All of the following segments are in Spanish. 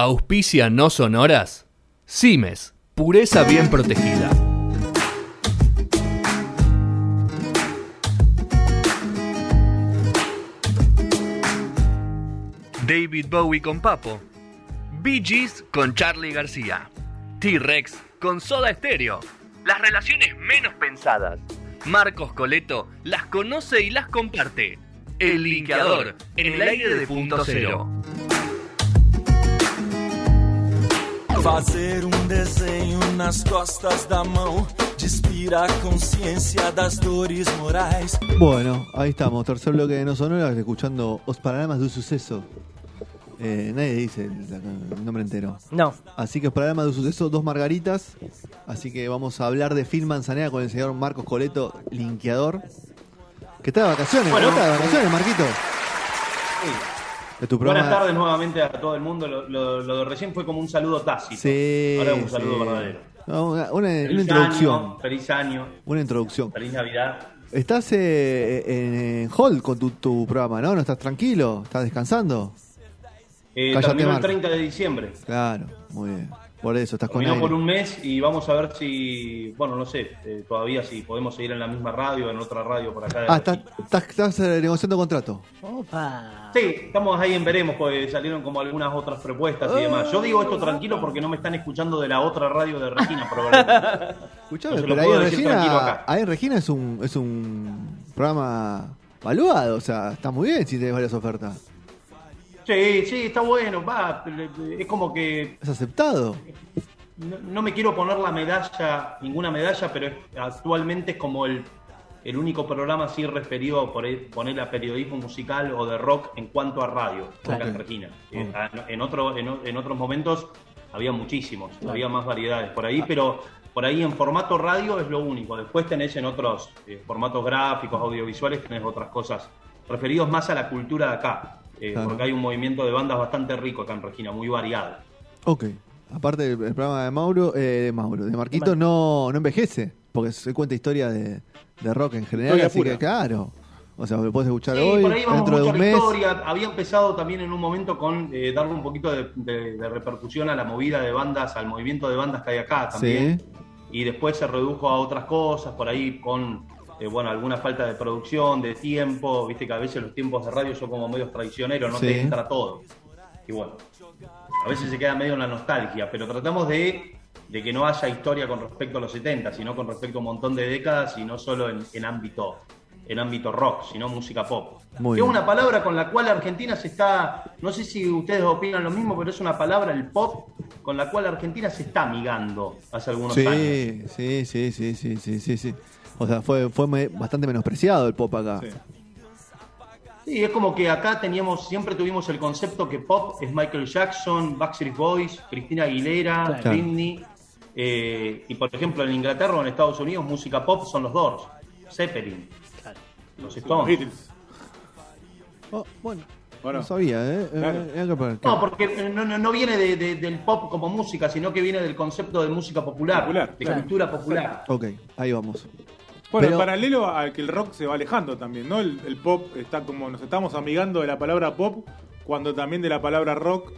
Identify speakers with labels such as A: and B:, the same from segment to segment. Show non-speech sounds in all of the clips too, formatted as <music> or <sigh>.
A: Auspicia no sonoras. Cimes, pureza bien protegida. David Bowie con Papo. Bee Gees con Charlie García. T-Rex con Soda Stereo. Las relaciones menos pensadas. Marcos Coleto las conoce y las comparte. El linkeador en el aire de punto cero.
B: Fazer um desenho nas costas da mão Despira a consciência das dores morais
C: Bueno, ahí estamos, tercer bloque de No Sonoras, escuchando Os Paragramas de un Suceso. Eh, nadie dice el, el nombre entero.
D: No.
C: Así que Os Paragramas de un Suceso, dos margaritas. Así que vamos a hablar de Film Manzanera con el señor Marcos Coleto, linkeador. Que está de vacaciones, está de vacaciones, Marquito. De tu programa.
E: Buenas tardes nuevamente a todo el mundo. Lo, lo- lo de recién fue como un saludo tácito.
C: Sí,
E: Ahora es un saludo
C: sí.
E: verdadero.
C: No, una, una- una
E: Feliz
C: introducción.
E: año, feliz año,
C: Una introducción.
E: feliz Navidad.
C: Estás eh, en, en Hall con tu, tu programa, ¿no? ¿No estás tranquilo? ¿Estás descansando?
E: Eh, terminó el
C: Marco.
E: 30 de diciembre.
C: Claro, muy bien. Por eso estás con
E: Terminó
C: él.
E: por un mes y vamos a ver si, bueno, no sé, eh, todavía si podemos seguir en la misma radio, en otra radio por acá. de
C: Ah, estás, estás, estás, eh, negociando contrato.
D: Opa.
E: Sí, estamos ahí en veremos, porque salieron como algunas otras propuestas y demás. Yo digo esto tranquilo porque no me están escuchando de la otra radio de Regina, probablemente. <laughs>
C: Escuchame,
E: No
C: pero ahí en, Regina,
E: acá.
C: ahí en Regina es un, es un programa valuado, o sea, está muy bien si tienes varias ofertas.
E: Sí, sí, está bueno, va, es como que
C: ¿Es aceptado?
E: no, no me quiero poner la medalla, ninguna medalla, pero actualmente es como el, el único programa así referido por el- poner a periodismo musical o de rock en cuanto a radio, en
C: Ok.
E: Regina. Eh, en, otro, en, otros momentos había muchísimos, había más variedades por ahí, pero por ahí en formato radio es lo único. Después tenés en otros eh, formatos gráficos, audiovisuales, tenés otras cosas referidos más a la cultura de acá. Eh,
C: Claro.
E: Porque hay un movimiento de bandas bastante rico acá en Regina, muy variado.
C: Ok. Aparte del el programa de Mauro, eh, de Mauro, de Marquito no, no envejece, porque se cuenta historia de, de rock en general,
F: Historia
C: así
F: pura.
C: que claro. O sea, lo puedes escuchar
E: Sí,
C: hoy,
E: por ahí vamos
C: dentro de
E: mucho
C: un
E: la
C: mes.
E: historia. Había empezado también en un momento con eh, darle un poquito de, de- de repercusión a la movida de bandas, al movimiento de bandas que hay acá también.
C: Sí.
E: Y después se redujo a otras cosas, por ahí con eh, bueno, alguna falta de producción, de tiempo. Viste que a veces los tiempos de radio son como medios traicioneros, no
C: Sí.
E: te entra todo. Y bueno, a veces se queda medio en la nostalgia, pero tratamos de, de que no haya historia con respecto a los 70, sino con respecto a un montón de décadas y no solo en, en ámbito en ámbito rock, sino música pop.
C: Muy
E: que es
C: bien.
E: una palabra con la cual Argentina se está, no sé si ustedes opinan lo mismo, pero es una palabra, el pop, con la cual Argentina se está amigando hace algunos años.
C: Sí, sí, sí, sí, sí, sí, sí. O sea, fue, fue me- bastante menospreciado el pop acá.
F: Sí.
E: Sí, es como que acá teníamos, siempre tuvimos el concepto que pop es Michael Jackson, Backstreet Boys, Cristina Aguilera,
C: Claro.
E: Britney. eh, y por ejemplo en Inglaterra o en Estados Unidos, música pop son los Doors, Zeppelin, los
F: Los
E: Stones.
C: Oh, bueno,
F: Bueno,
C: no sabía, ¿eh?
F: Claro.
C: Eh, eh,
E: No, porque no, no- no viene de- de- del pop como música, sino que viene del concepto de música popular,
F: Popular,
E: de
F: claro.
E: cultura popular.
C: Ok, ahí vamos.
F: Bueno,
C: Pero-
F: en paralelo a que el rock se va alejando también, ¿no? El, el pop está como nos estamos amigando de la palabra pop cuando también de la palabra rock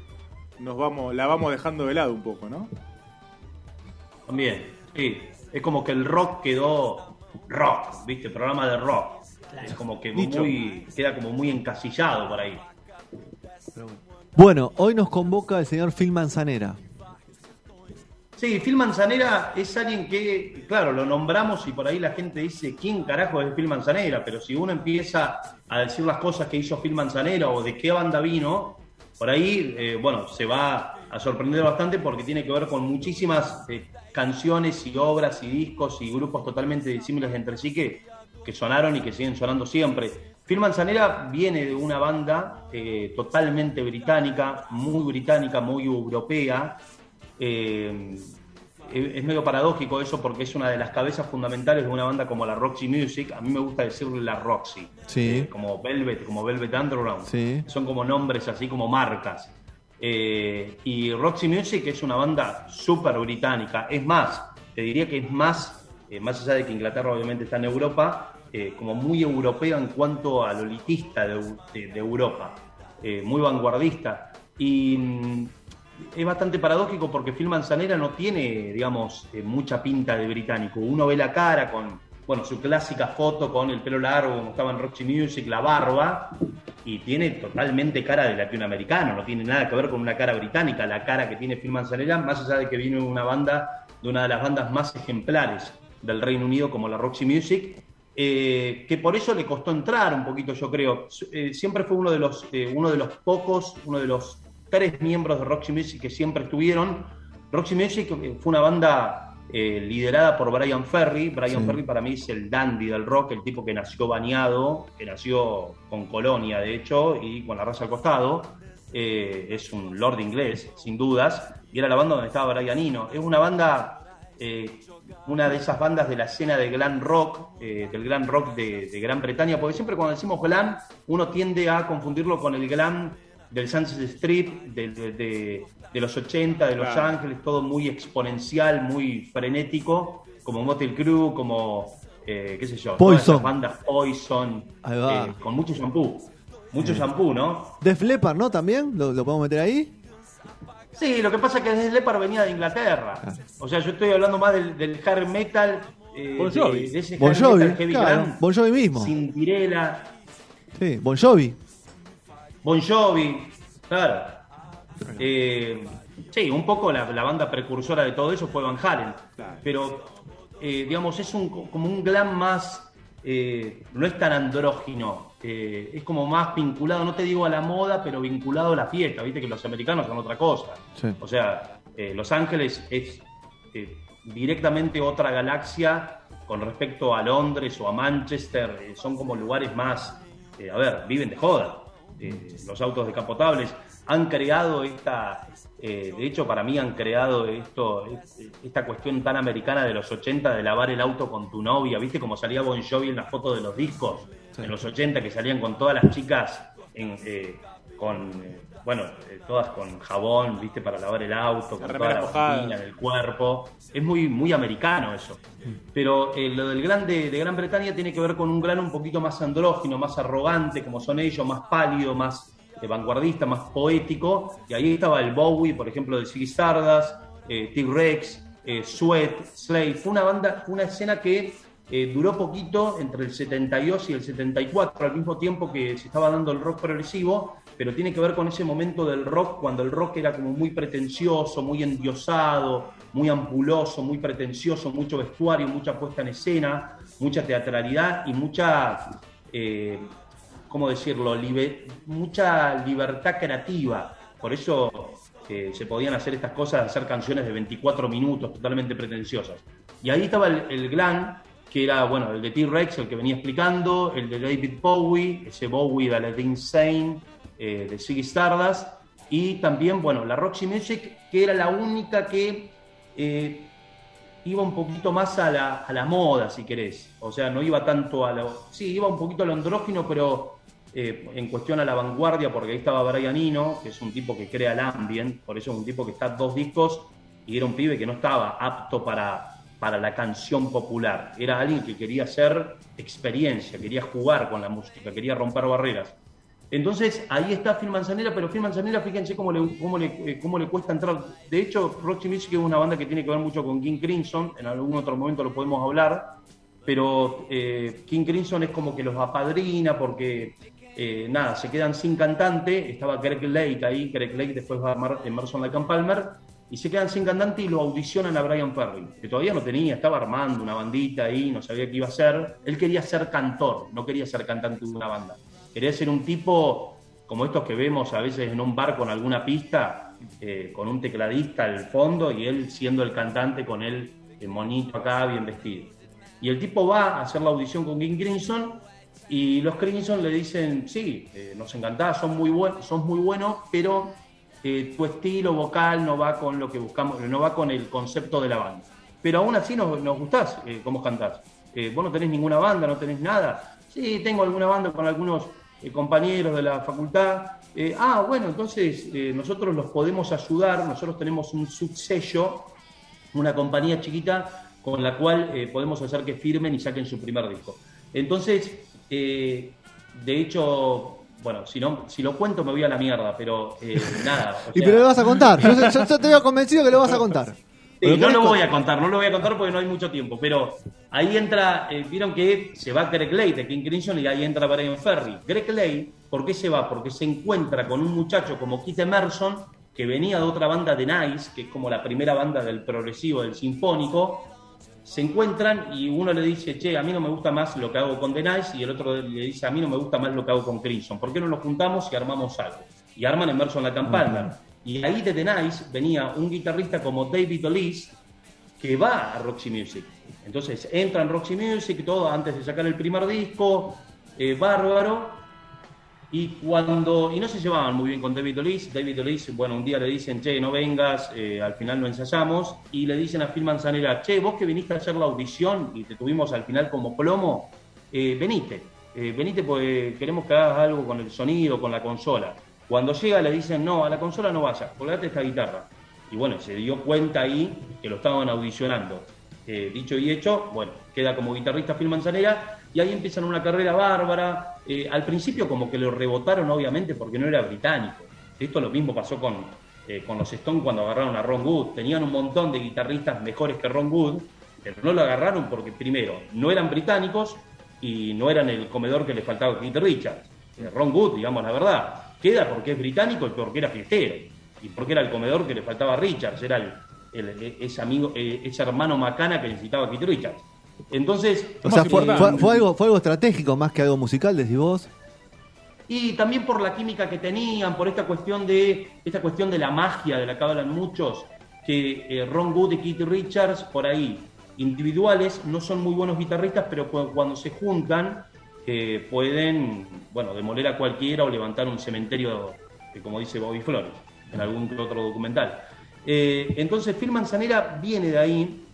F: nos vamos la vamos dejando de lado un poco, ¿no?
E: También, sí. Es como que el rock quedó rock, ¿viste? Programa de rock. Es como que muy, queda como muy encasillado por ahí.
C: Bueno, hoy nos convoca el señor Phil Manzanera.
E: Sí, Phil Manzanera es alguien que, claro, lo nombramos y por ahí la gente dice, ¿quién carajo es Phil Manzanera? Pero si uno empieza a decir las cosas que hizo Phil Manzanera o de qué banda vino, por ahí, eh, bueno, se va a sorprender bastante porque tiene que ver con muchísimas eh, canciones y obras y discos y grupos totalmente disímiles entre sí que, que sonaron y que siguen sonando siempre. Phil Manzanera viene de una banda eh, totalmente británica, muy británica, muy europea, eh, es medio paradójico eso porque es una de las cabezas fundamentales de una banda como la Roxy Music. A mí me gusta decirle la Roxy.
C: Sí.
E: Eh, como Velvet, como Velvet Underground.
C: Sí.
E: Son como nombres así como marcas. Eh, y Roxy Music es una banda súper británica. Es más, te diría que es más, eh, más allá de que Inglaterra obviamente está en Europa, como muy europea en cuanto a lo elitista de, de- de Europa. Muy vanguardista. Y mm, es bastante paradójico porque Phil Manzanera no tiene, digamos, eh, mucha pinta de británico. Uno ve la cara con, bueno, su clásica foto con el pelo largo, como estaba en Roxy Music, la barba, y tiene totalmente cara de latinoamericano, no tiene nada que ver con una cara británica, la cara que tiene Phil Manzanera, más allá de que viene una banda, de una de las bandas más ejemplares del Reino Unido como la Roxy Music, eh, que por eso le costó entrar un poquito, yo creo. Eh, siempre fue uno de los, uno de los pocos, uno de los tres miembros de Roxy Music que siempre estuvieron. Roxy Music fue una banda liderada por Brian Ferry. Brian Ferry para mí es el dandy del rock, el tipo que nació bañado, que nació con colonia de hecho y con la raza al costado. es un lord inglés, sin dudas, y era la banda donde estaba Brian Eno. Es una banda una de esas bandas de la escena de glam rock, eh, del glam rock de, Gran Bretaña, porque siempre cuando decimos glam, uno tiende a confundirlo con el glam del Sunset Strip, de, los 80, de Los Ángeles, todo muy exponencial, muy frenético, como Motel Crew, como, eh, qué sé yo,
C: Poison.
E: bandas Poison, eh, con mucho shampoo. Mucho shampoo, ¿no?
C: Def Leppard, ¿no? También, ¿Lo, ¿Lo, podemos meter ahí?
E: Sí, lo que pasa es que desde Lepar venía de Inglaterra. Ah. O sea, yo estoy hablando más del, hard metal.
C: Eh, bon Jovi. De, ese bon Jovi, metal heavy claro. Bon Jovi mismo.
E: Cinderella.
C: Sí, Bon Jovi.
E: Bon Jovi, claro. Eh, sí, un poco la, banda precursora de todo eso fue Van Halen. Pero, eh, digamos, es un, como un glam más. Eh, no es tan andrógino es como más vinculado, no te digo a la moda, pero vinculado a la fiesta, viste que los americanos son otra cosa. O sea, Los Ángeles es directamente otra galaxia con respecto a Londres o a Manchester, son como lugares más, a ver, viven de joda. Los autos decapotables han creado esta, de hecho para mí han creado esto, esta cuestión tan americana de los 80 de lavar el auto con tu novia, viste como salía Bon Jovi en la foto de los discos en los 80 que salían con todas las chicas eh, con eh, bueno, eh, todas con jabón, viste, para lavar el auto, con toda la rutina del cuerpo. Es muy, muy americano eso. Pero lo del grande de Gran Bretaña tiene que ver con un gran un poquito más andrógino, más arrogante, como son ellos, más pálido, más vanguardista, más poético. Y ahí estaba el Bowie, por ejemplo, de Ziggy Stardust, T-Rex, Sweat, Slade. Fue una banda, fue una escena que eh, duró poquito, entre el 72 y el 74, al mismo tiempo que se estaba dando el rock progresivo, pero tiene que ver con ese momento del rock, cuando el rock era como muy pretencioso, muy endiosado, muy ampuloso, muy pretencioso, mucho vestuario, mucha puesta en escena, mucha teatralidad y mucha, eh, ¿cómo decirlo?, mucha libertad creativa. Por eso eh, se podían hacer estas cosas, hacer canciones de 24 minutos totalmente pretenciosas. Y ahí estaba el, el glam, que era, bueno, el de T-Rex, el que venía explicando, el de David Bowie, ese Bowie de la de Insane, eh, de Ziggy Stardust, y también, bueno, la Roxy Music, que era la única que eh, iba un poquito más a la, a la, moda, si querés. O sea, no iba tanto a lo... Sí, iba un poquito al andrógino, pero eh, en cuestión a la vanguardia, porque ahí estaba Brian Eno, que es un tipo que crea el ambient, por eso es un tipo que está dos discos, y era un pibe que no estaba apto para para la canción popular. Era alguien que quería hacer experiencia, quería jugar con la música, quería romper barreras. Entonces ahí está Phil Manzanera, pero Phil Manzanera, fíjense cómo le, cómo le, eh, cómo le cuesta entrar. De hecho, Roxy Music es una banda que tiene que ver mucho con King Crimson, en algún otro momento lo podemos hablar, pero eh, King Crimson es como que los apadrina porque, eh, nada, se quedan sin cantante. Estaba Greg Lake ahí, Greg Lake después va a Emerson Lake Palmer, y se quedan sin cantante y lo audicionan a Brian Ferry, que todavía no tenía, estaba armando una bandita ahí, no sabía qué iba a hacer. Él quería ser cantor, no quería ser cantante de una banda. Quería ser un tipo como estos que vemos a veces en un bar con alguna pista, eh, con un tecladista al fondo y él siendo el cantante con él, el monito acá, bien vestido. Y el tipo va a hacer la audición con King Crimson y los Crimson le dicen, sí, eh, nos encantaba, son muy, buenos, son muy buenos, pero eh, tu estilo vocal no va con lo que buscamos, no va con el concepto de la banda. Pero aún así nos, nos gustás eh, cómo cantás. Eh, vos no tenés ninguna banda, no tenés nada. Sí, tengo alguna banda con algunos compañeros de la facultad. ah, bueno, entonces nosotros los podemos ayudar, nosotros tenemos un subsello, una compañía chiquita con la cual podemos hacer que firmen y saquen su primer disco. Entonces, de hecho, bueno, si no, si lo cuento me voy a la mierda, pero eh, <laughs> nada. o
C: Y pero lo vas a contar. Yo, yo- yo te veo convencido que lo vas a contar.
E: Sí, no lo voy a contar, no lo voy a contar porque no hay mucho tiempo, pero ahí entra, eh, vieron que se va Greg Lake de King Crimson y ahí entra Brian Ferry. Greg Lake, ¿por qué se va? Porque se encuentra con un muchacho como Keith Emerson, que venía de otra banda de Nice, que es como la primera banda del progresivo, del sinfónico, se encuentran y uno le dice, che, a mí no me gusta más lo que hago con The Nice, y el otro le dice, a mí no me gusta más lo que hago con Crimson, ¿por qué no nos juntamos y armamos algo? Y arman Emerson la Palmer. Y ahí de The Nice venía un guitarrista como David O'Lees, que va a Roxy Music. Entonces entra en Roxy Music, todo antes de sacar el primer disco, eh, bárbaro. Y cuando y no se llevaban muy bien con David O'Lees, David O'Lees, bueno, un día le dicen, che, no vengas, eh, al final no ensayamos, y le dicen a Phil Manzanera, che, vos que viniste a hacer la audición y te tuvimos al final como plomo, eh, venite, eh, venite porque queremos que hagas algo con el sonido, con la consola. Cuando llega le dicen, no, a la consola no vayas, colgate esta guitarra. Y bueno, se dio cuenta ahí que lo estaban audicionando. Dicho y hecho, bueno, queda como guitarrista Phil Manzanera y ahí empiezan una carrera bárbara. Eh, al principio como que lo rebotaron obviamente porque no era británico. Esto lo mismo pasó con, eh, con los Stones cuando agarraron a Ron Wood. Tenían un montón de guitarristas mejores que Ron Wood, pero no lo agarraron porque primero no eran británicos y no eran el comedor que le faltaba a Keith Richards. Eh, Ron Wood, digamos la verdad, queda porque es británico y porque era fiestero y porque era el comedor que le faltaba a Richards, era el, ese amigo, eh, ese hermano macana que necesitaba Keith Richards. Entonces,
C: O sea,
F: Más
C: fue,
F: importante.
C: fue- fue algo, fue algo estratégico más que algo musical, decís vos.
E: y también por la química que tenían, por esta cuestión de esta cuestión de la magia de la que hablan muchos, que eh, Ron Wood y Keith Richards por ahí individuales no son muy buenos guitarristas, pero cu- cuando se juntan eh, pueden, bueno, demoler a cualquiera o levantar un cementerio, eh, como dice Bobby Flores en algún otro documental. Eh, entonces, Phil Manzanera viene de ahí,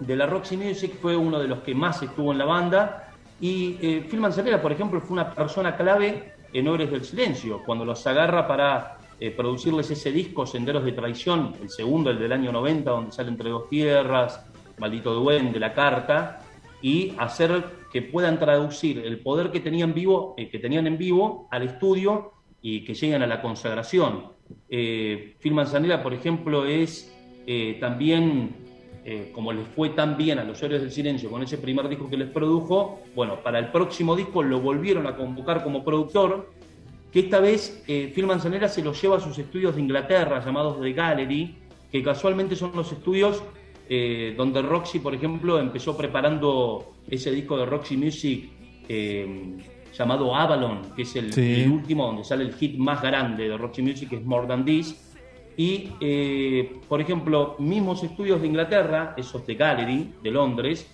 E: de la Roxy Music, fue uno de los que más estuvo en la banda. Y eh, Phil Manzanera, por ejemplo, fue una persona clave en Obres del Silencio, cuando los agarra para eh, producirles ese disco, Senderos de Traición, el segundo, el del año 90, donde sale Entre Dos Tierras, Maldito Duende, La Carta, y hacer que puedan traducir el poder que tenían, vivo, eh, que tenían en vivo al estudio y que lleguen a la consagración. Eh, Phil por ejemplo, es eh, también, eh, como les fue tan bien a los Héroes del Silencio con ese primer disco que les produjo, bueno, para el próximo disco lo volvieron a convocar como productor, que esta vez eh, Phil Manzanera se lo lleva a sus estudios de Inglaterra, llamados The Gallery, que casualmente son los estudios eh, donde Roxy, por ejemplo, empezó preparando ese disco de Roxy Music eh, llamado Avalon, que es el,
C: Sí.
E: el último donde sale el hit más grande de Roxy Music, que es More Than This. Y, eh, por ejemplo, mismos estudios de Inglaterra, esos de Gallery, de Londres,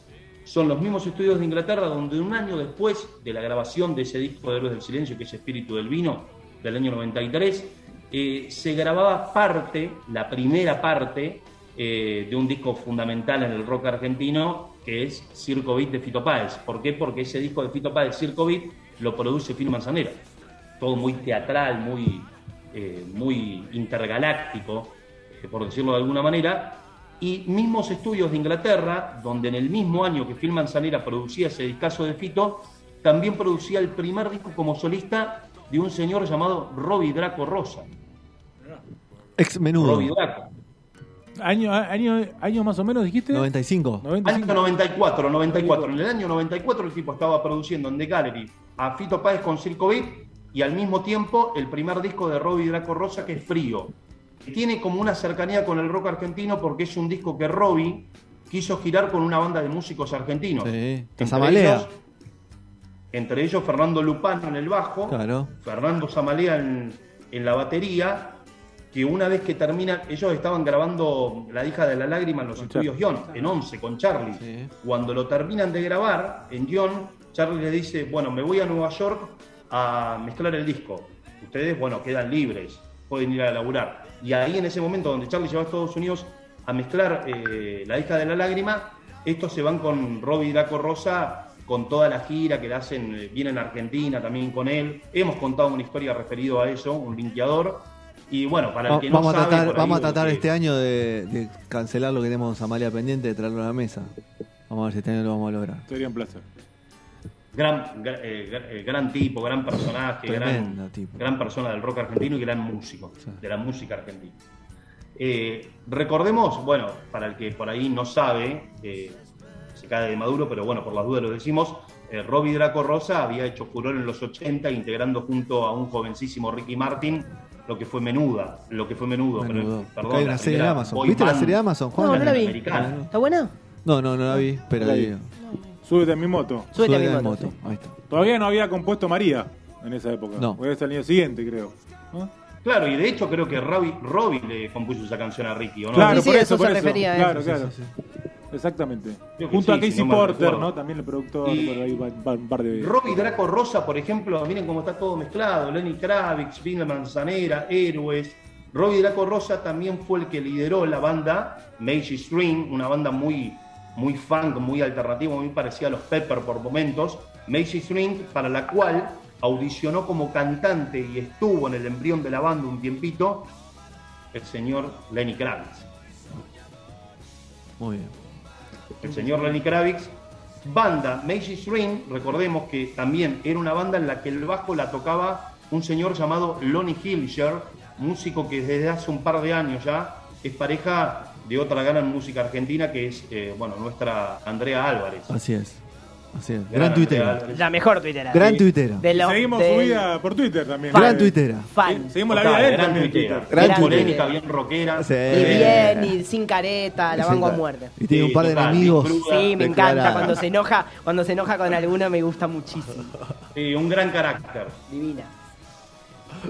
E: son los mismos estudios de Inglaterra donde un año después de la grabación de ese disco de Héroes del Silencio, que es Espíritu del Vino, del año 93, eh, se grababa parte, la primera parte, eh, de un disco fundamental en el rock argentino, que es Circo Beat de Fito Páez. ¿Por qué? Porque ese disco de Fito Páez, Circo Beat, lo produce Phil Manzanera. Todo muy teatral, muy, eh, muy intergaláctico, eh, por decirlo de alguna manera. Y mismos estudios de Inglaterra, donde en el mismo año que Phil Manzanera producía ese discazo de Fito, también producía el primer disco como solista de un señor llamado Robbie Draco Rosa.
C: Ex menudo.
E: Robbie Draco.
F: Año, año, año más o menos, dijiste.
C: 95.
F: 95.
E: Año 94, 94. En el año 94 el tipo estaba produciendo en The Gallery a Fito Páez con Circo Beat y al mismo tiempo el primer disco de Robbie Draco Rosa que es Frío. Que Tiene como una cercanía con el rock argentino porque es un disco que Robbie quiso girar con una banda de músicos argentinos.
C: Sí.
E: Entre
C: Zamalea.
E: ellos, entre ellos Fernando Lupano en el bajo,
C: Claro.
E: Fernando Zamalea en, en la batería, que una vez que terminan, ellos estaban grabando La hija de la lágrima en los
F: Con
E: estudios John, en 11, con Charlie.
C: Sí.
E: Cuando lo terminan de grabar en John, Charlie le dice, bueno, me voy a Nueva York a mezclar el disco. Ustedes, bueno, quedan libres, pueden ir a laburar. Y ahí en ese momento donde Charlie se va a Estados Unidos a mezclar eh, La hija de la lágrima, estos se van con Robbie Draco Rosa con toda la gira que le hacen, eh, vienen a Argentina también con él. Hemos contado una historia referido a eso, un linkeador. Y bueno, para el que no
C: vamos, a
E: sabe,
C: tratar,
E: ahí,
C: vamos a tratar
E: porque-
C: este año de, de cancelar lo que tenemos a Amalia pendiente de traerlo a la mesa. Vamos a ver si este año lo vamos a lograr.
F: Sería un placer.
E: Gran, gra- eh, eh, gran tipo, gran personaje, gran,
C: tipo.
E: gran persona del rock argentino y gran músico de la música argentina. Eh, recordemos, bueno, para el que por ahí no sabe, eh, se cae de maduro, pero bueno, por las dudas lo decimos, eh, Robbie Draco Rosa había hecho furor en los 80 integrando junto a un jovencísimo Ricky Martin lo que fue Menuda, lo que fue Menudo, pero,
C: Menudo.
E: perdón,
C: Acá hay
E: la
C: serie de Amazon.
E: boy
C: ¿Viste la serie de Amazon, Juan?
D: No, no la vi. ¿Está buena?
C: No, no, no la vi, pero
F: La vi. Súbete a mi moto.
D: Súbete a mi moto.
C: Ahí está.
F: Todavía no había compuesto María en esa época.
C: No.
F: Voy a el año siguiente, creo. ¿No?
E: Claro, y de hecho creo que Robbie, Robbie le compuso esa canción a Ricky, ¿o no?
F: Claro,
D: Sí, sí,
F: por
D: eso
F: eso, por
D: se
F: eso.
D: refería a
F: Claro,
D: eso.
F: claro.
C: Sí, sí, sí.
F: Exactamente.
E: Creo que
F: Junto
E: sí,
F: a Casey
E: si no mal
F: Porter,
E: recuerdo.
F: ¿no? También el productor,
E: Y-
F: por ahí va, va un par de.
E: Robbie Draco Rosa, por ejemplo, miren cómo está todo mezclado. Lenny Kravitz, Vinga Manzanera, Héroes. Robbie Draco Rosa también fue el que lideró la banda Macy String, una banda muy, muy funk, muy alternativa, muy parecida a los Pepper por momentos. Macy String, para la cual audicionó como cantante y estuvo en el embrión de la banda un tiempito el señor Lenny Kravitz.
C: Muy bien.
E: el señor Lenny Kravitz. Banda Macy String, recordemos que también era una banda en la que el bajo la tocaba un señor llamado Lonnie Hilscher, músico que desde hace un par de años ya es pareja de otra gran música argentina que es, eh, bueno, nuestra Andrea Álvarez.
C: Así es. Así es.
E: Gran
C: Gran tuitera.
D: La mejor tuitera.
C: Gran
F: Sí.
C: tuitera.
D: De lo-
F: Seguimos
D: del-
F: su vida por Twitter también.
D: Fan.
C: Gran tuitera.
D: Fan.
F: Seguimos la vida de él
E: gran
F: también
E: tuitera.
F: Twitter.
C: Gran
E: polémica, bien rockera.
C: Sí.
D: Y bien, y sin careta, la
C: Sí,
D: banco a muerte.
C: Y tiene
E: Sí,
C: un par de
E: total,
C: enemigos.
D: Sí, me encanta. Cuando se enoja, cuando se enoja con alguno me gusta muchísimo.
E: sí, un gran carácter.
D: Divina.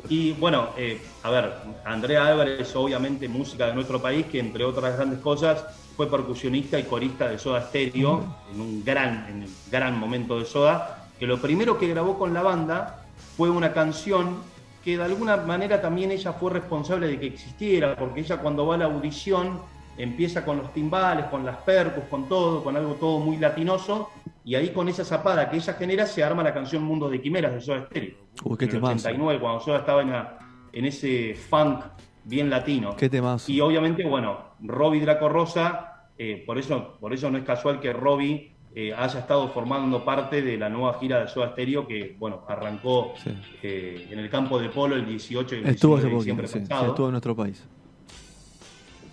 E: Y bueno, eh, a ver, Andrea Álvarez, obviamente música de nuestro país, que entre otras grandes cosas fue percusionista y corista de Soda Stereo, en un gran, en el gran momento de Soda, que lo primero que grabó con la banda fue una canción que de alguna manera también ella fue responsable de que existiera, porque ella cuando va a la audición empieza con los timbales, con las percus, con todo, con algo todo muy latinoso, y ahí con esa zapada que ella genera se arma la canción Mundo de Quimeras de Soda Stereo.
C: Uy, qué
E: en el
C: temazo.
E: 89, cuando Soda estaba en, la- en ese funk bien latino.
C: Qué temazo.
E: Y obviamente, bueno, Robbie Draco Rosa, eh, por, eso, por eso no es casual que Robbie eh, haya estado formando parte de la nueva gira de Soda Stereo que, bueno, arrancó
C: Sí.
E: eh, en el campo de polo el 18 y el
C: Estuvo
E: 19
C: hace
E: de
C: poquito,
E: diciembre
C: sí, sí,
E: pasado.
C: estuvo en nuestro país.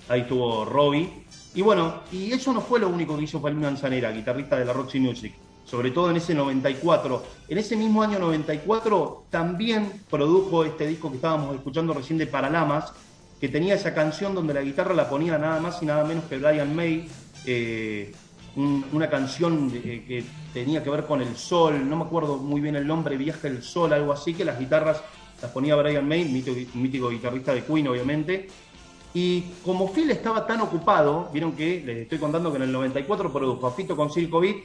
E: Ahí estuvo Robbie. Y bueno, y eso no fue lo único que hizo Palmiro Manzanera, guitarrista de la Roxy Music. Sobre todo en ese 94. En ese mismo año 94 también produjo este disco que estábamos escuchando recién de Paralamas, que tenía esa canción donde la guitarra la ponía nada más y nada menos que Brian May. eh, un- una canción de- que tenía que ver con el sol, no me acuerdo muy bien el nombre, Viaja el Sol, algo así, que las guitarras las ponía Brian May, mítico, mítico guitarrista de Queen, obviamente. Y como Phil estaba tan ocupado, vieron que les estoy contando que en el 94 produjo a Fito con Circo Beat,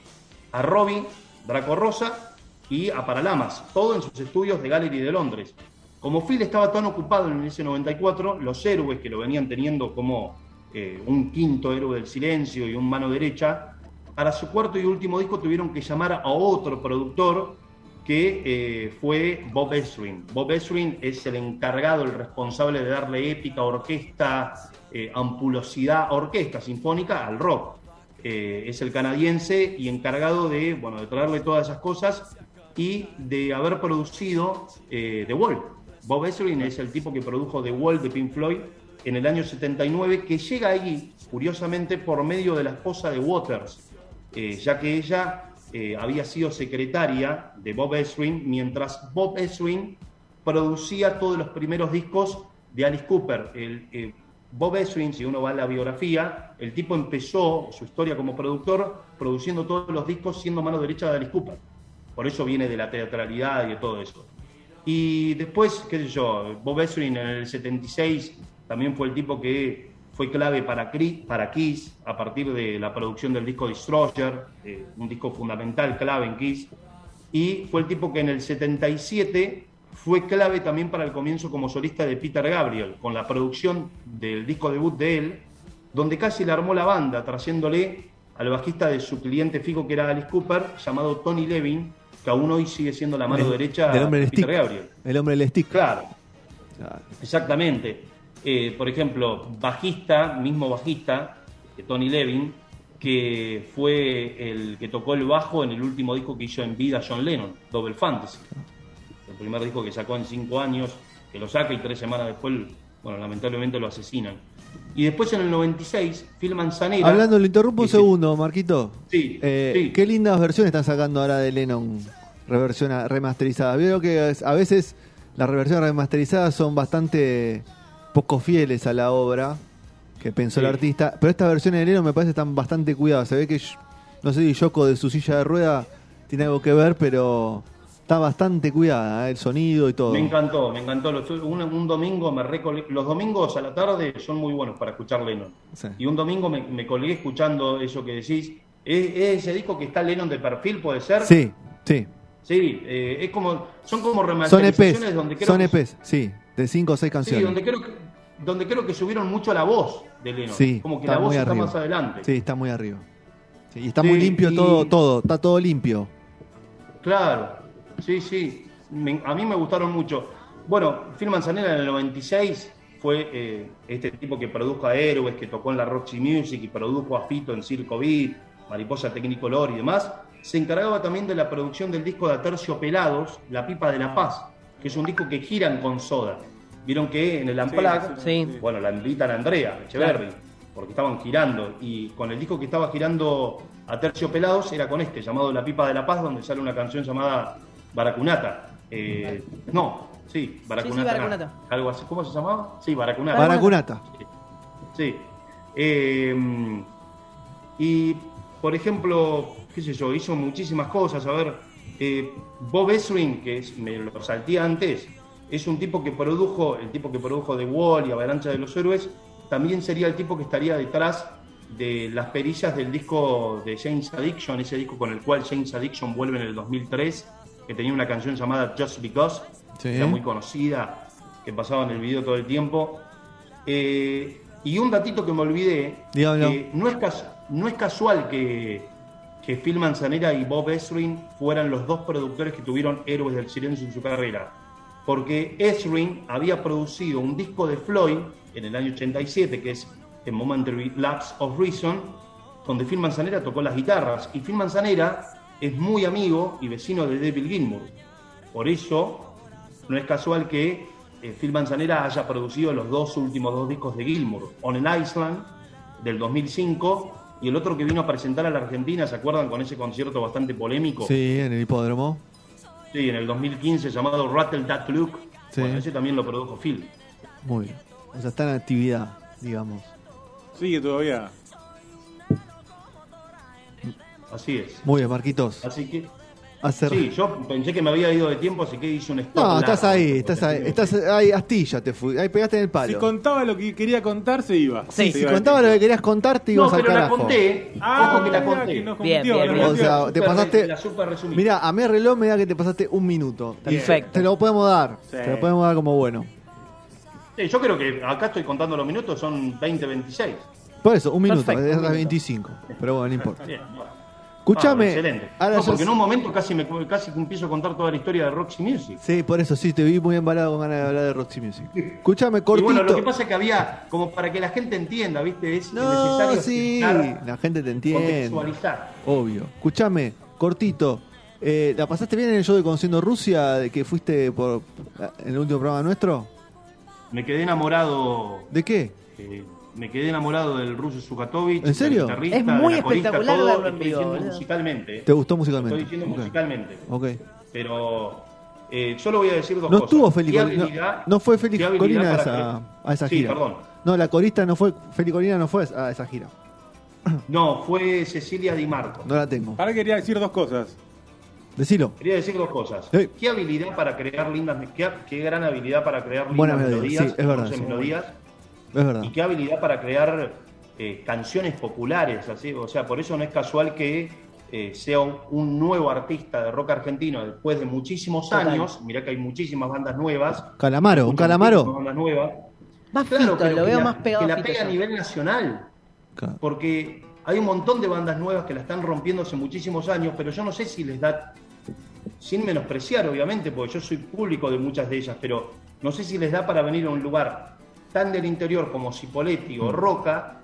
E: a Robbie, Draco Rosa y a Paralamas, todo en sus estudios de Gallery de Londres. Como Phil estaba tan ocupado en ese 94, los héroes que lo venían teniendo como eh, un quinto héroe del silencio y un mano derecha, para su cuarto y último disco tuvieron que llamar a otro productor que eh, fue Bob Ezrin. Bob Ezrin es el encargado, el responsable de darle épica, orquesta, eh, ampulosidad, orquesta sinfónica al rock. Eh, es el canadiense y encargado de, bueno, de traerle todas esas cosas y de haber producido The Wall. Bob Ezrin es el tipo que produjo The Wall de Pink Floyd en el año 79, que llega ahí, curiosamente, por medio de la esposa de Waters, ya que ella eh, había sido secretaria de Bob Ezrin, mientras Bob Ezrin producía todos los primeros discos de Alice Cooper. Eh, Bob Ezrin, si uno va a la biografía, el tipo empezó su historia como productor produciendo todos los discos siendo mano derecha de Alice Cooper. Por eso viene de la teatralidad y de todo eso. Y después, qué sé yo, Bob Ezrin en el 76 también fue el tipo que fue clave para, para Kiss a partir de la producción del disco Destroyer, eh, un disco fundamental, clave en Kiss. Y fue el tipo que en el 77 fue clave también para el comienzo como solista de Peter Gabriel, con la producción del disco debut de él, donde casi le armó la banda, trayéndole al bajista de su cliente fijo, que era Alice Cooper, llamado Tony Levin, que aún hoy sigue siendo la mano derecha
C: del hombre
E: de Peter
C: stick.
E: Gabriel.
C: El hombre del stick.
E: Claro. exactamente. Eh, por ejemplo, bajista, mismo bajista, que Tony Levin, que fue el que tocó el bajo en el último disco que hizo en vida John Lennon, Double Fantasy. El primer disco que sacó en cinco años, que lo saca y tres semanas después, bueno, lamentablemente lo asesinan. Y después en el 96, Phil Manzanera.
C: Hablando, le interrumpo un segundo, Marquito.
E: Sí,
C: Eh,
E: sí.
C: Qué lindas versiones están sacando ahora de Lennon, reversión remasterizada. Veo que a veces las reversiones remasterizadas son bastante poco fieles a la obra que pensó el
E: Sí.
C: artista, pero estas versiones de Lennon me parece están bastante cuidadas. Se ve que, no sé si Yoko de su silla de rueda tiene algo que ver, pero está bastante cuidada, ¿eh? el sonido y todo.
E: Me encantó, me encantó. Un, un domingo me recol- Los domingos a la tarde son muy buenos para escuchar Lennon.
C: Sí.
E: Y un domingo me, me colgué escuchando eso que decís. ¿Es, es ese disco que está Lennon de perfil, puede ser?
C: Sí, sí.
E: Sí, eh, es como, son como
C: Son
E: remasterizaciones
C: EPs,
E: donde creo
C: son
E: que-
C: EPs, sí, de 5 o 6
E: Sí,
C: canciones.
E: donde creo, que, donde creo que subieron mucho la voz de Lennon.
C: Sí,
E: como que la voz está más adelante.
C: Sí, está muy arriba. Sí, y está
E: Sí,
C: muy limpio
E: y-
C: todo, todo, está todo limpio.
E: Claro, sí, sí. Me- a mí me gustaron mucho. Bueno, Phil Manzanera en el 96 fue eh, este tipo que produjo a Héroes, que tocó en la Roxy Music y produjo a Fito en Circo Beat, Mariposa Technicolor y demás. Se encargaba también de la producción del disco de Aterciopelados, La Pipa de la Paz, que es un disco que giran con soda. Vieron que en el
D: Sí.
E: bueno, la invitan a Andrea Echeverry, porque estaban girando. Y con el disco que estaba girando a Terciopelados era con este, llamado La Pipa de la Paz, donde sale una canción llamada Baracunata. Eh, no, sí, Baracunata.
D: Sí, sí, Baracunata.
E: Algo así. ¿Cómo se llamaba? Sí, Baracunata.
C: Baracunata.
E: Sí. Eh, y, por ejemplo, qué sé yo, hizo muchísimas cosas. A ver, eh, Bob Ezrin, que es, me lo salté antes, es un tipo que produjo, el tipo que produjo The Wall y Avalancha de los Héroes, también sería el tipo que estaría detrás de las perillas del disco de James Addiction, ese disco con el cual James Addiction vuelve en el 2003, que tenía una canción llamada Just Because,
C: Sí.
E: que era muy conocida, que pasaba en el video todo el tiempo. Eh, y un datito que me olvidé, que no es, no es casual que, que Phil Manzanera y Bob Ezrin fueran los dos productores que tuvieron Héroes del Silencio en su carrera. Porque Ezrin había producido un disco de Floyd en el año 87, que es The Momentary Lapse of Reason, donde Phil Manzanera tocó las guitarras. Y Phil Manzanera es muy amigo y vecino de David Gilmour. Por eso, no es casual que eh, Phil Manzanera haya producido los dos últimos dos discos de Gilmour, On an Island, del 2005, y el otro que vino a presentar a la Argentina, ¿se acuerdan con ese concierto bastante polémico?
C: Sí, en el hipódromo.
E: Sí, en el 2015, llamado Rattle That Look.
C: Sí.
E: Bueno, ese también lo produjo Phil.
C: Muy bien. O sea, está en actividad, digamos.
F: Sigue todavía.
E: Así es.
C: Muy bien, Marquitos.
E: Así que,
C: Hacer...
E: sí, yo pensé que me había ido de tiempo, así que hice un stop.
C: No,
E: largo,
C: estás ahí, estás ahí, estás
E: que-
C: ahí, astilla te fui, ahí pegaste en el
F: Si
C: palo.
F: contaba lo que quería contar, se iba.
C: Sí,
F: Se
C: si
F: iba el
C: contaba lo que querías contar, te
E: No,
C: ibas al
E: pero la
C: carajo.
E: conté.
F: Ah,
E: Ojo que la conté.
F: que nos
D: Bien, bien.
C: O sea, te pasaste-
E: La.
C: Mira, a mi reloj me da que te pasaste un minuto.
D: Perfecto.
C: Te lo podemos dar,
F: Sí.
C: te lo podemos dar como bueno.
E: Sí, yo creo que acá estoy contando los minutos, son 20, 26.
C: Por eso, un minuto,
D: Perfecto,
C: es las
D: minuto.
C: 25. Pero bueno, no importa.
E: Bien, bueno.
C: Escúchame.
E: Ah, excelente.
C: ahora
E: No, porque en un momento casi me casi empiezo a contar toda la historia de Roxy Music.
C: Sí, por eso sí, te vi muy embalado con ganas de hablar de Roxy Music. Escúchame,
E: Y
C: cortito.
E: bueno, lo que pasa es que había, como para que la gente entienda, ¿viste? Es
C: no,
E: necesario
C: sí,
E: explicar,
C: la gente te entiende.
E: contextualizar.
C: Obvio. Escúchame, cortito. Eh, ¿La pasaste bien en el show de Conociendo Rusia de que fuiste por en el último programa nuestro?
E: Me quedé enamorado,
C: ¿De qué?
E: eh, me quedé enamorado del ruso Sukatovich.
C: ¿En serio?
E: del
D: Es muy
E: de la corista,
D: espectacular
E: todo,
D: verlo en
E: estoy
D: vivo,
E: diciendo musicalmente.
C: ¿Te gustó
E: Estoy
C: musicalmente?
E: diciendo
C: Ok.
E: musicalmente.
C: Ok.
E: Pero eh, solo voy a decir dos
C: No
E: cosas.
C: estuvo Feli
E: ¿Qué
C: Colina.
E: habilidad-
C: No, no fue
E: habilidad
C: Colina esa, a esa
E: Sí,
C: gira.
E: perdón.
C: No, la corista no fue. Feli Colina no fue a esa gira. <clears throat>
E: No, fue Cecilia Di Marco.
C: No la tengo.
F: Ahora quería decir dos cosas.
C: Decilo.
E: Quería decir dos cosas.
C: Sí.
E: ¿Qué habilidad para crear lindas, qué, qué gran habilidad para crear lindas
C: Buenas melodías,
E: melodías,
C: sí, es verdad, sí.
E: melodías,
C: Es verdad.
E: y qué habilidad para crear eh, canciones populares, así, o sea, por eso no es casual que eh, sea un, un nuevo artista de rock argentino después de muchísimos
D: Total.
E: años. Mirá que hay muchísimas bandas nuevas.
C: Calamaro, un calamaro.
E: Bandas nuevas.
D: Más
E: Claro,
D: Fito,
E: pero
D: lo veo
E: la-
D: más pegado
E: Que
D: a
E: la pega a nivel nacional.
C: Claro.
E: Porque hay un montón de bandas nuevas que la están rompiendo hace muchísimos años, pero yo no sé si les da, sin menospreciar obviamente, porque yo soy público de muchas de ellas, pero no sé si les da para venir a un lugar tan del interior como Cipoletti
C: Mm.
E: o Roca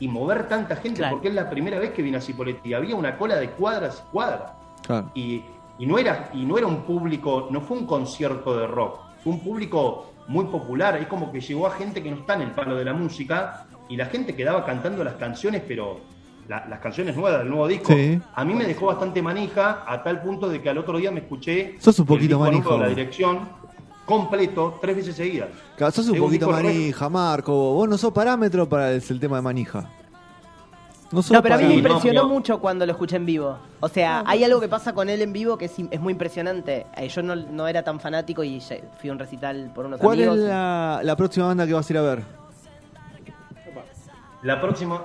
E: y mover tanta gente,
D: Claro.
E: porque es la primera vez que vino a Cipolletti. Había una cola de cuadras y cuadras.
C: Claro.
E: Y, y no era, y no era un público, no fue un concierto de rock, fue un público muy popular. Es como que llegó a gente que no está en el palo de la música y la gente quedaba cantando las canciones, pero la- las canciones nuevas del nuevo disco.
C: Sí.
E: A mí me dejó bastante manija a tal punto de que al otro día me escuché
C: Sos un
E: el
C: poquito
E: disco nuevo de la dirección completo tres veces seguidas.
C: Claro, sos un
E: Es un
C: poquito
E: re-
C: manija, Marco. Vos no sos parámetro para el, el tema de manija. No,
D: pero a mí me
E: no,
D: impresionó mucho cuando lo escuché en vivo. O sea, hay algo que pasa con él en vivo que es, es muy impresionante. Eh, Yo no, no era tan fanático y fui a un recital por unos
C: ¿Cuál es
D: amigos.
C: la, la próxima banda que vas a ir a ver?
E: La próxima.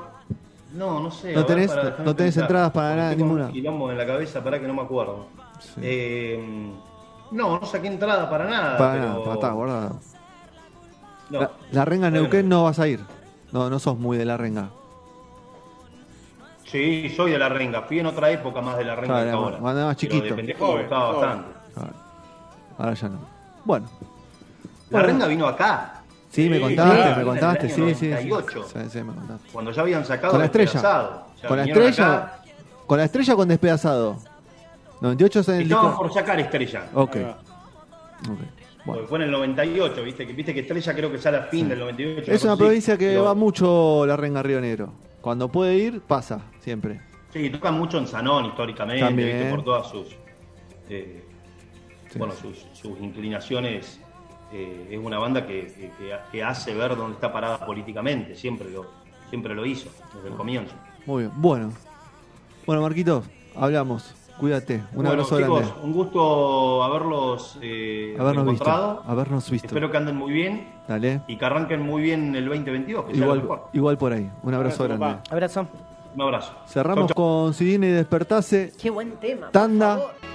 E: No, no sé.
C: ¿No
E: a ver,
C: tenés- tenés entradas para nada,
E: Tengo
C: ninguna?
E: Un quilombo en la cabeza, para que no me acuerdo.
C: Sí.
E: Eh, no, no saqué entrada para nada.
C: para
E: pero-
C: nada, para estar guardado.
E: No.
C: La, la renga en. Neuquén no vas a ir. No, no sos muy de la renga.
E: Sí, soy de la renga. Fui en otra época más de la renga
C: Claro,
E: que ahora.
C: cuando era más
E: Pero
C: chiquito.
E: de pendejo me
F: Joven,
E: gustaba
F: joven.
E: bastante.
C: Claro. Ahora ya no. Bueno.
E: La
C: Bueno.
E: renga vino acá.
C: Sí, me
F: Sí,
C: contaste,
F: claro,
C: me
E: en
C: contaste,
E: el
C: sí,
E: año
C: sí, sí.
E: 98.
C: Sí, sí, me contaste.
E: Cuando ya habían sacado
C: Con la estrella.
E: Despedazado. O sea,
C: Con la estrella,
E: acá
C: con la estrella o con despedazado. 98 es en el
E: Estaban
C: disco.
E: por sacar estrella.
C: Ok.
F: Va.
C: ok.
E: Porque
C: Bueno.
E: fue en el 98, ¿viste? Que viste que Estrella creo que sale a fin del 98.
C: Es una provincia que
E: Pero-
C: va mucho la renga Río Negro. Cuando puede ir, pasa, siempre.
E: Sí, toca mucho en Sanón históricamente,
C: También.
E: ¿viste? por todas sus, eh,
C: Sí.
E: bueno, sus, sus inclinaciones. eh, es una banda que, que- que- que hace ver dónde está parada políticamente, siempre lo, siempre lo hizo, desde el comienzo.
C: Muy bien. Bueno. Bueno, Marquito, hablamos. Cuídate. Un
E: Bueno,
C: abrazo
E: chicos,
C: grande.
E: un gusto haberlos eh,
C: Habernos visto.
E: encontrado.
C: Habernos visto.
E: Espero que anden muy bien
C: Dale.
E: y que arranquen muy bien el 2022, que sea lo
C: Igual,
E: mejor.
C: igual por ahí. Un abrazo
F: Abrazo,
C: grande.
F: papá.
D: Abrazo.
E: Un abrazo.
C: Cerramos
E: Chau, chau.
C: con Sidine y Despertase.
D: Qué buen tema. por
C: Tanda.
D: favor.